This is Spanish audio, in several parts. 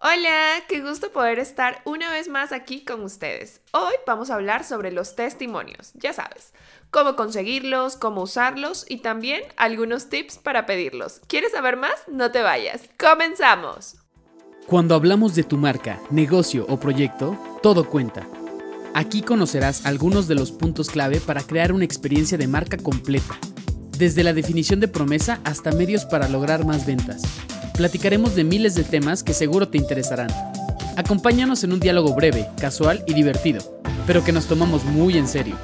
Hola, qué gusto poder estar una vez más aquí con ustedes. Hoy vamos a hablar sobre los testimonios, ya sabes, cómo conseguirlos, cómo usarlos y también algunos tips para pedirlos. ¿Quieres saber más? No te vayas. Comenzamos. Cuando hablamos de tu marca, negocio o proyecto, todo cuenta. Aquí conocerás algunos de los puntos clave para crear una experiencia de marca completa, desde la definición de promesa hasta medios para lograr más ventas platicaremos de miles de temas que seguro te interesarán. Acompáñanos en un diálogo breve, casual y divertido, pero que nos tomamos muy en serio.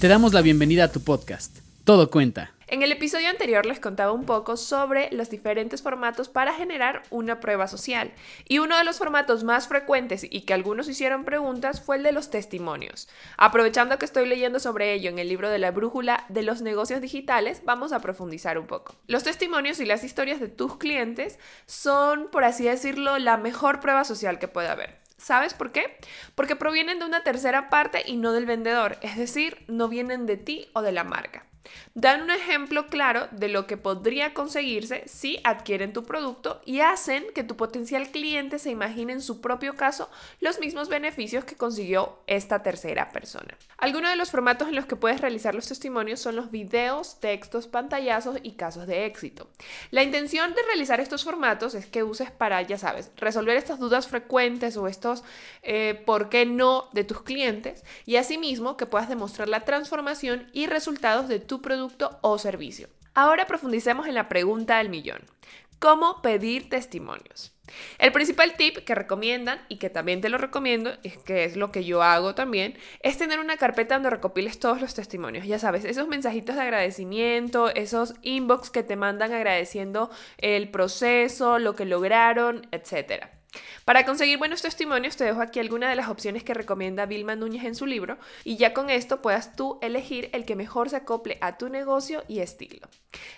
Te damos la bienvenida a tu podcast. Todo cuenta. En el episodio anterior les contaba un poco sobre los diferentes formatos para generar una prueba social. Y uno de los formatos más frecuentes y que algunos hicieron preguntas fue el de los testimonios. Aprovechando que estoy leyendo sobre ello en el libro de la brújula de los negocios digitales, vamos a profundizar un poco. Los testimonios y las historias de tus clientes son, por así decirlo, la mejor prueba social que puede haber. ¿Sabes por qué? Porque provienen de una tercera parte y no del vendedor, es decir, no vienen de ti o de la marca. Dan un ejemplo claro de lo que podría conseguirse si adquieren tu producto y hacen que tu potencial cliente se imagine en su propio caso los mismos beneficios que consiguió esta tercera persona. Algunos de los formatos en los que puedes realizar los testimonios son los videos, textos, pantallazos y casos de éxito. La intención de realizar estos formatos es que uses para, ya sabes, resolver estas dudas frecuentes o estos eh, por qué no de tus clientes y asimismo que puedas demostrar la transformación y resultados de tu tu producto o servicio. Ahora profundicemos en la pregunta del millón. ¿Cómo pedir testimonios? El principal tip que recomiendan y que también te lo recomiendo, es que es lo que yo hago también, es tener una carpeta donde recopiles todos los testimonios. Ya sabes, esos mensajitos de agradecimiento, esos inbox que te mandan agradeciendo el proceso, lo que lograron, etcétera. Para conseguir buenos testimonios te dejo aquí algunas de las opciones que recomienda Vilma Núñez en su libro y ya con esto puedas tú elegir el que mejor se acople a tu negocio y estilo.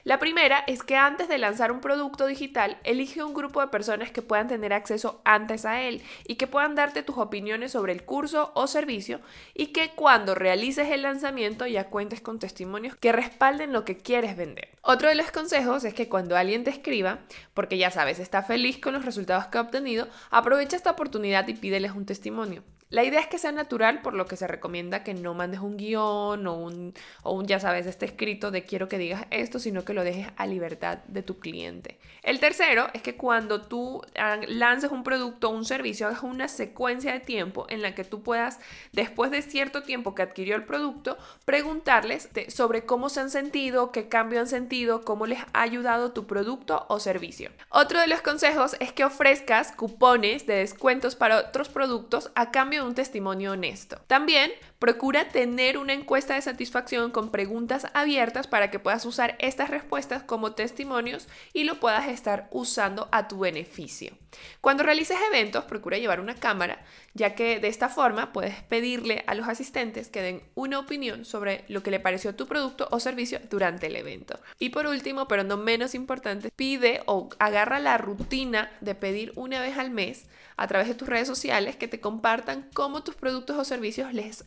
La primera es que antes de lanzar un producto digital, elige un grupo de personas que puedan tener acceso antes a él y que puedan darte tus opiniones sobre el curso o servicio y que cuando realices el lanzamiento ya cuentes con testimonios que respalden lo que quieres vender. Otro de los consejos es que cuando alguien te escriba, porque ya sabes, está feliz con los resultados que ha obtenido, aprovecha esta oportunidad y pídeles un testimonio. La idea es que sea natural, por lo que se recomienda que no mandes un guion o un, o un, ya sabes, este escrito de quiero que digas esto, sino que lo dejes a libertad de tu cliente. El tercero es que cuando tú ah, lances un producto o un servicio, hagas una secuencia de tiempo en la que tú puedas, después de cierto tiempo que adquirió el producto, preguntarles sobre cómo se han sentido, qué cambio han sentido, cómo les ha ayudado tu producto o servicio. Otro de los consejos es que ofrezcas cupones de descuentos para otros productos a cambio un testimonio honesto. También procura tener una encuesta de satisfacción con preguntas abiertas para que puedas usar estas respuestas como testimonios y lo puedas estar usando a tu beneficio. Cuando realices eventos, procura llevar una cámara, ya que de esta forma puedes pedirle a los asistentes que den una opinión sobre lo que le pareció tu producto o servicio durante el evento. Y por último, pero no menos importante, pide o agarra la rutina de pedir una vez al mes a través de tus redes sociales que te compartan cómo tus productos o servicios les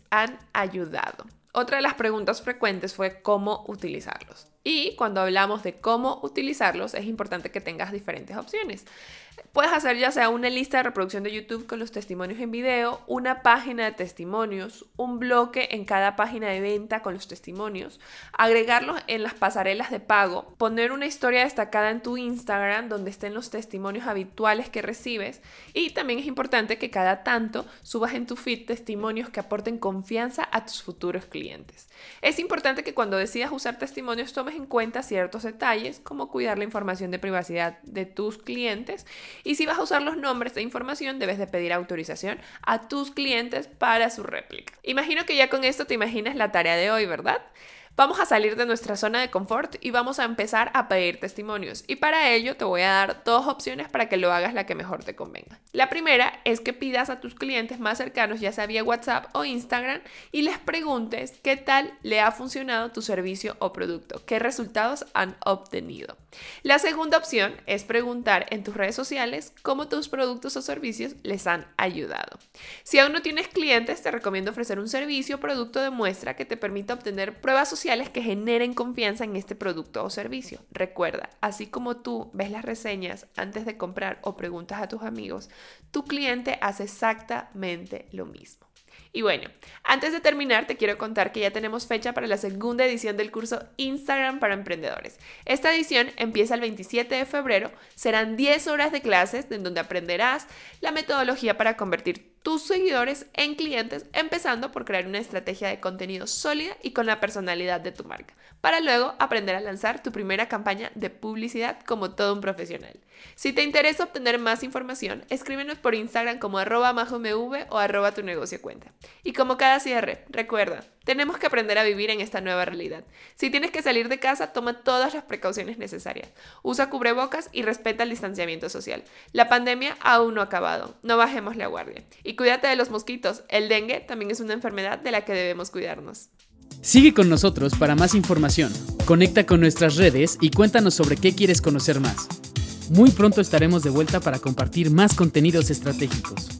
ayudado. Otra de las preguntas frecuentes fue cómo utilizarlos. Y cuando hablamos de cómo utilizarlos, es importante que tengas diferentes opciones. Puedes hacer ya sea una lista de reproducción de YouTube con los testimonios en video, una página de testimonios, un bloque en cada página de venta con los testimonios, agregarlos en las pasarelas de pago, poner una historia destacada en tu Instagram donde estén los testimonios habituales que recibes y también es importante que cada tanto subas en tu feed testimonios que aporten confianza a tus futuros clientes. Es importante que cuando decidas usar testimonios tomes en cuenta ciertos detalles como cuidar la información de privacidad de tus clientes y si vas a usar los nombres de información, debes de pedir autorización a tus clientes para su réplica. Imagino que ya con esto te imaginas la tarea de hoy, ¿verdad? Vamos a salir de nuestra zona de confort y vamos a empezar a pedir testimonios. Y para ello te voy a dar dos opciones para que lo hagas la que mejor te convenga. La primera es que pidas a tus clientes más cercanos, ya sea vía WhatsApp o Instagram, y les preguntes qué tal le ha funcionado tu servicio o producto, qué resultados han obtenido. La segunda opción es preguntar en tus redes sociales cómo tus productos o servicios les han ayudado. Si aún no tienes clientes, te recomiendo ofrecer un servicio o producto de muestra que te permita obtener pruebas sociales que generen confianza en este producto o servicio. Recuerda, así como tú ves las reseñas antes de comprar o preguntas a tus amigos, tu cliente hace exactamente lo mismo. Y bueno, antes de terminar, te quiero contar que ya tenemos fecha para la segunda edición del curso Instagram para emprendedores. Esta edición empieza el 27 de febrero, serán 10 horas de clases en donde aprenderás la metodología para convertir tus seguidores en clientes, empezando por crear una estrategia de contenido sólida y con la personalidad de tu marca, para luego aprender a lanzar tu primera campaña de publicidad como todo un profesional. Si te interesa obtener más información, escríbenos por Instagram como arroba majomv o arroba tu negocio cuenta. Y como cada cierre, recuerda, tenemos que aprender a vivir en esta nueva realidad. Si tienes que salir de casa, toma todas las precauciones necesarias. Usa cubrebocas y respeta el distanciamiento social. La pandemia aún no ha acabado. No bajemos la guardia. Y cuídate de los mosquitos. El dengue también es una enfermedad de la que debemos cuidarnos. Sigue con nosotros para más información. Conecta con nuestras redes y cuéntanos sobre qué quieres conocer más. Muy pronto estaremos de vuelta para compartir más contenidos estratégicos.